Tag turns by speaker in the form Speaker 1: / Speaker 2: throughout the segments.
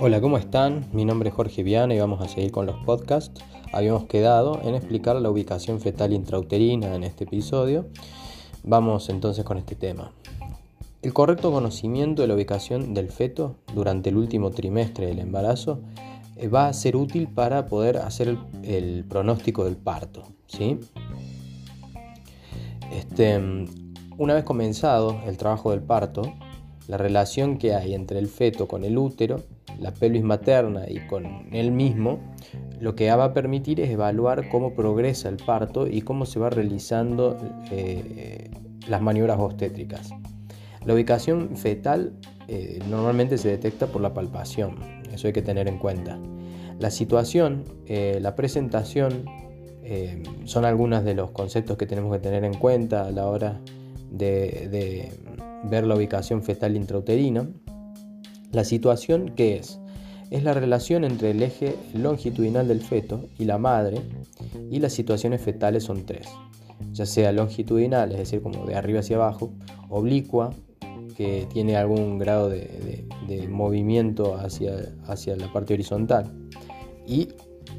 Speaker 1: Hola, ¿cómo están? Mi nombre es Jorge Viana y vamos a seguir con los podcasts. Habíamos quedado en explicar la ubicación fetal intrauterina en este episodio. Vamos entonces con este tema. El correcto conocimiento de la ubicación del feto durante el último trimestre del embarazo eh, va a ser útil para poder hacer el, pronóstico del parto. ¿sí? Este, una vez comenzado el trabajo del parto, la relación que hay entre el feto con el útero la pelvis materna y con él mismo, lo que va a permitir es evaluar cómo progresa el parto y cómo se va realizando eh, las maniobras obstétricas. La ubicación fetal eh, normalmente se detecta por la palpación, eso hay que tener en cuenta. La situación, eh, la presentación, son algunos de los conceptos que tenemos que tener en cuenta a la hora de, de ver la ubicación fetal intrauterina. La situación, ¿qué es? Es la relación entre el eje longitudinal del feto y la madre y las situaciones fetales son tres, ya sea longitudinal, es decir, como de arriba hacia abajo, oblicua, que tiene algún grado de, movimiento hacia, hacia, la parte horizontal, y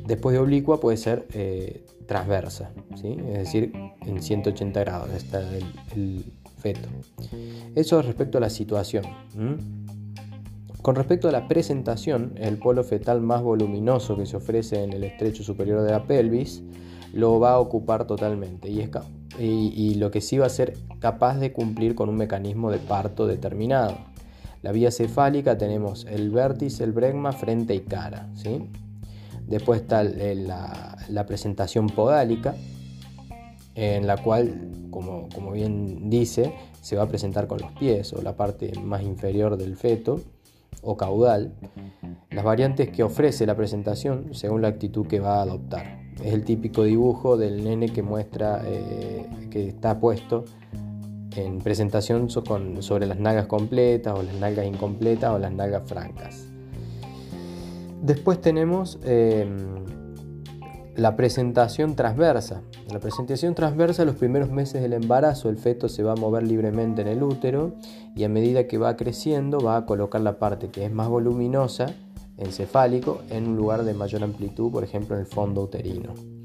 Speaker 1: después de oblicua puede ser eh, transversa, ¿sí? es decir, en 180 grados está el, feto. Eso respecto a la situación. Con respecto a la presentación, el polo fetal más voluminoso que se ofrece en el estrecho superior de la pelvis lo va a ocupar totalmente y, y, lo que sí va a ser capaz de cumplir con un mecanismo de parto determinado. La vía cefálica tenemos el vértice, el bregma, frente y cara. ¿sí? Después está la, presentación podálica, en la cual, como bien dice, se va a presentar con los pies o la parte más inferior del feto o caudal, las variantes que ofrece la presentación según la actitud que va a adoptar. Es el típico dibujo del nene que muestra eh, que está puesto en presentación sobre las nalgas completas o las nalgas incompletas o las nalgas francas. Después tenemos em, la presentación transversa. La presentación transversa, los primeros meses del embarazo, el feto se va a mover libremente en el útero y a medida que va creciendo va a colocar la parte que es más voluminosa, encefálico, en un lugar de mayor amplitud, por ejemplo en el fondo uterino.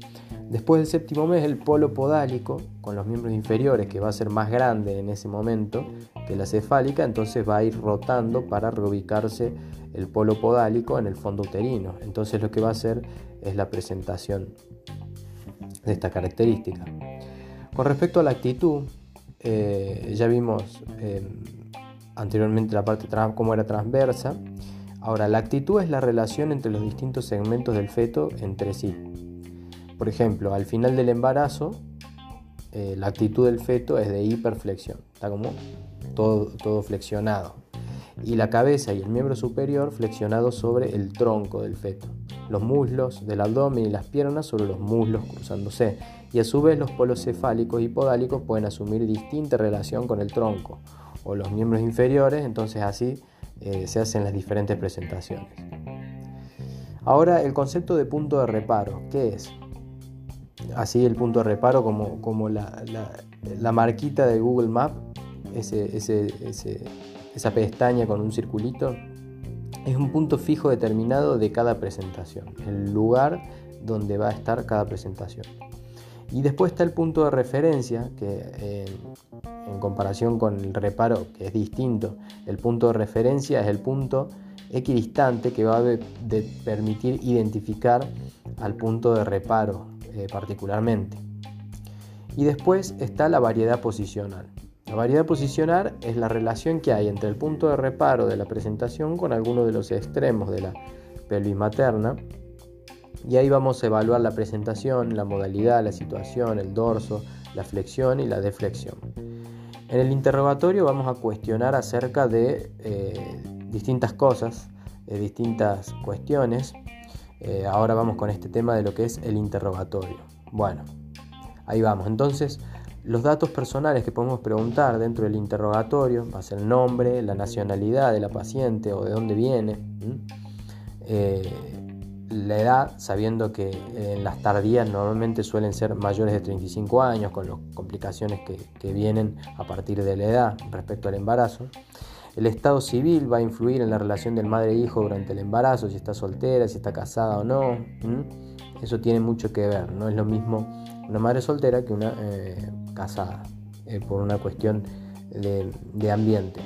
Speaker 1: Después del séptimo mes, el polo podálico, con los miembros inferiores, que va a ser más grande en ese momento que la cefálica, entonces va a ir rotando para reubicarse el polo podálico en el fondo uterino. Entonces lo que va a hacer es la presentación de esta característica. Con respecto a la actitud, eh, ya vimos eh, anteriormente la parte cómo era transversa. Ahora, la actitud es la relación entre los distintos segmentos del feto entre sí. Por ejemplo, al final del embarazo, eh, la actitud del feto es de hiperflexión, está como todo, todo flexionado. Y la cabeza y el miembro superior flexionados sobre el tronco del feto. Los muslos del abdomen y las piernas sobre los muslos cruzándose. Y a su vez los polos cefálicos y podálicos pueden asumir distinta relación con el tronco o los miembros inferiores, entonces así eh, se hacen las diferentes presentaciones. Ahora el concepto de punto de reparo, ¿qué es? Así el punto de reparo como, como la, la, marquita de Google Map, ese, esa pestaña con un circulito, es un punto fijo determinado de cada presentación, el lugar donde va a estar cada presentación. Y después está el punto de referencia, que eh, en comparación con el reparo, que es distinto, el punto de referencia es el punto equidistante que va a permitir identificar al punto de reparo eh, particularmente. Y después está la variedad posicional. La variedad posicional es la relación que hay entre el punto de reparo de la presentación con alguno de los extremos de la pelvis materna. Y ahí vamos a evaluar la presentación, la modalidad, la situación, el dorso, la flexión y la deflexión. En el interrogatorio vamos a cuestionar acerca de eh, distintas cosas, de distintas cuestiones eh, ahora vamos con este tema de lo que es el interrogatorio. Bueno, ahí vamos. Entonces, los datos personales que podemos preguntar dentro del interrogatorio va a ser el nombre, la nacionalidad de la paciente o de dónde viene, eh, la edad, sabiendo que en las tardías normalmente suelen ser mayores de 35 años, con las complicaciones que, que vienen a partir de la edad respecto al embarazo. El estado civil va a influir en la relación del madre e hijo durante el embarazo, si está soltera, si está casada o no. Eso tiene mucho que ver. No es lo mismo una madre soltera que una eh, casada, eh, por una cuestión de, ambiente.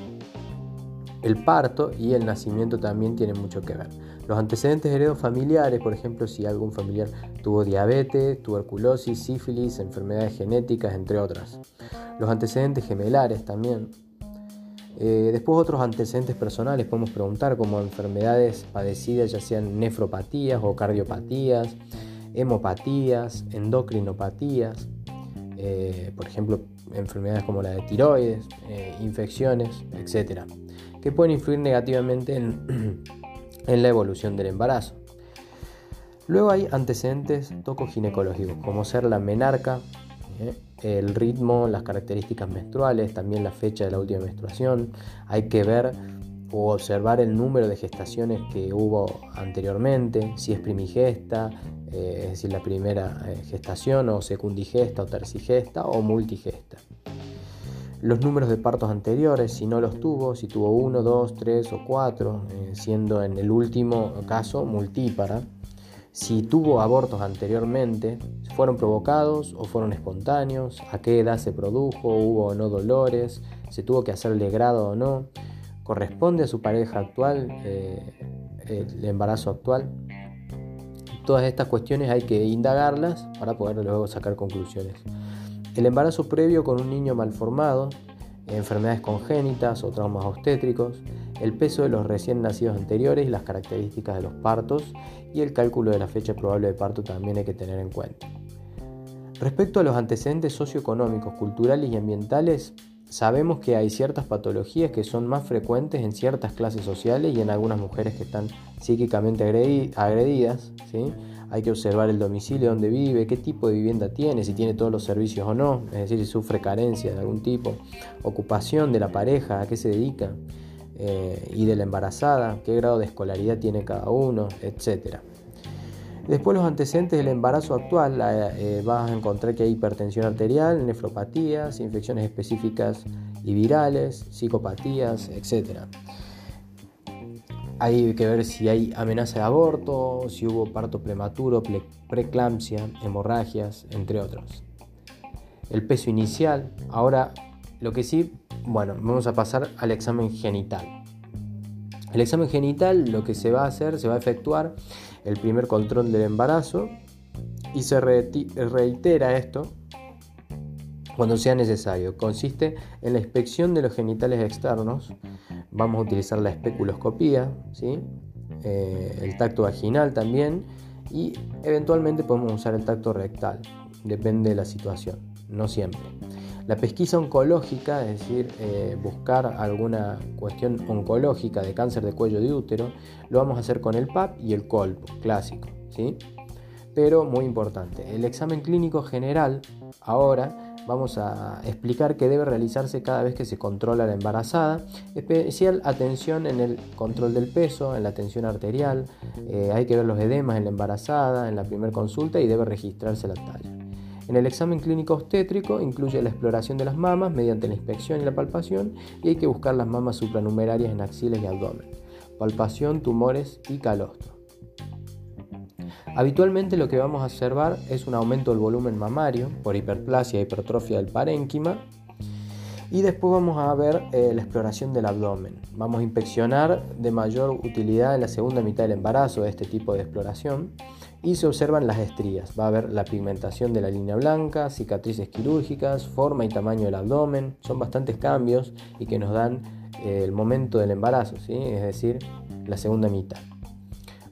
Speaker 1: El parto y el nacimiento también tienen mucho que ver. Los antecedentes heredos familiares, por ejemplo, si algún familiar tuvo diabetes, tuberculosis, sífilis, enfermedades genéticas, entre otras. Los antecedentes gemelares también. Eh, después otros antecedentes personales podemos preguntar como enfermedades padecidas ya sean nefropatías o cardiopatías, hemopatías, endocrinopatías, eh, por ejemplo enfermedades como la de tiroides, eh, infecciones, etc., que pueden influir negativamente en, en, la evolución del embarazo. Luego hay antecedentes tocoginecológicos, como ser la menarca, ¿eh? el ritmo, las características menstruales, también la fecha de la última menstruación. Hay que ver o observar el número de gestaciones que hubo anteriormente, si es primigesta, eh, es decir, la primera eh, gestación, o secundigesta, o tercigesta, o multigesta. Los números de partos anteriores, si no los tuvo, si tuvo uno, dos, tres o cuatro, siendo en el último caso multípara si tuvo abortos anteriormente, fueron provocados o fueron espontáneos, a qué edad se produjo, hubo o no dolores, se tuvo que hacer grado o no, corresponde a su pareja actual eh, el embarazo actual. Todas estas cuestiones hay que indagarlas para poder luego sacar conclusiones. El embarazo previo con un niño malformado, enfermedades congénitas o traumas obstétricos, el peso de los recién nacidos anteriores las características de los partos y el cálculo de la fecha probable de parto también hay que tener en cuenta. Respecto a los antecedentes socioeconómicos, culturales y ambientales, sabemos que hay ciertas patologías que son más frecuentes en ciertas clases sociales y en algunas mujeres que están psíquicamente agredidas. ¿sí? Hay que observar el domicilio donde vive, qué tipo de vivienda tiene, si tiene todos los servicios o no, es decir, si sufre carencia de algún tipo, ocupación de la pareja, a qué se dedica. Eh, y de la embarazada, qué grado de escolaridad tiene cada uno, etc. Después los antecedentes del embarazo actual, eh, vas a encontrar que hay hipertensión arterial, nefropatías, infecciones específicas y virales, psicopatías, etc. Hay que ver si hay amenaza de aborto, si hubo parto prematuro, preeclampsia, hemorragias, entre otros. El peso inicial, ahora lo que sí bueno, vamos a pasar al examen genital. El examen genital lo que se va a hacer, se va a efectuar el primer control del embarazo y se reitera esto cuando sea necesario. Consiste en la inspección de los genitales externos. Vamos a utilizar la especuloscopía, ¿sí? Eh, el tacto vaginal también y eventualmente podemos usar el tacto rectal. Depende de la situación, no siempre. La pesquisa oncológica, es decir, eh, buscar alguna cuestión oncológica de cáncer de cuello de útero, lo vamos a hacer con el PAP y el COLPO, clásico, ¿sí? Pero muy importante, el examen clínico general, ahora vamos a explicar que debe realizarse cada vez que se controla la embarazada, especial atención en el control del peso, en la tensión arterial, eh, hay que ver los edemas en la embarazada, en la primera consulta y debe registrarse la talla. En el examen clínico obstétrico incluye la exploración de las mamas mediante la inspección y la palpación y hay que buscar las mamas supranumerarias en axilas y abdomen, palpación, tumores y calostro. Habitualmente lo que vamos a observar es un aumento del volumen mamario por hiperplasia e hipertrofia del parénquima y después vamos a ver eh, la exploración del abdomen. Vamos a inspeccionar de mayor utilidad en la segunda mitad del embarazo este tipo de exploración y se observan las estrías. Va a haber la pigmentación de la línea blanca, cicatrices quirúrgicas, forma y tamaño del abdomen. Son bastantes cambios y que nos dan eh, el momento del embarazo, ¿sí? es decir, la segunda mitad.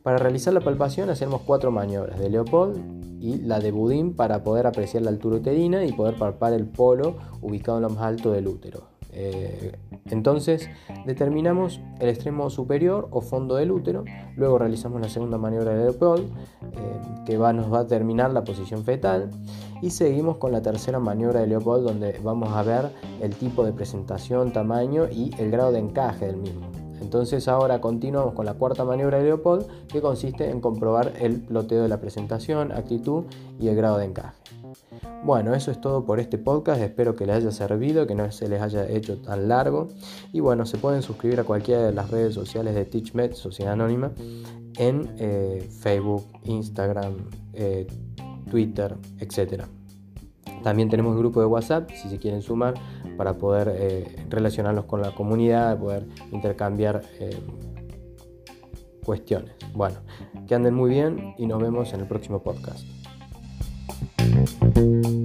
Speaker 1: Para realizar la palpación hacemos cuatro maniobras de Leopold y la de Budín para poder apreciar la altura uterina y poder palpar el polo ubicado en lo más alto del útero. Eh, entonces determinamos el extremo superior o fondo del útero, luego realizamos la segunda maniobra de Leopold, eh, que nos va a determinar la posición fetal, y seguimos con la tercera maniobra de Leopold, donde vamos a ver el tipo de presentación, tamaño y el grado de encaje del mismo. Entonces ahora continuamos con la cuarta maniobra de Leopold, que consiste en comprobar el ploteo de la presentación, actitud y el grado de encaje. Bueno, eso es todo por este podcast. Espero que les haya servido, que no se les haya hecho tan largo. Y bueno, se pueden suscribir a cualquiera de las redes sociales de TeachMed, Sociedad Anónima, en eh, Facebook, Instagram, eh, Twitter, etc. También tenemos el grupo de WhatsApp, si se quieren sumar, para poder eh, relacionarlos con la comunidad, poder intercambiar cuestiones. Bueno, que anden muy bien y nos vemos en el próximo podcast. Thank you.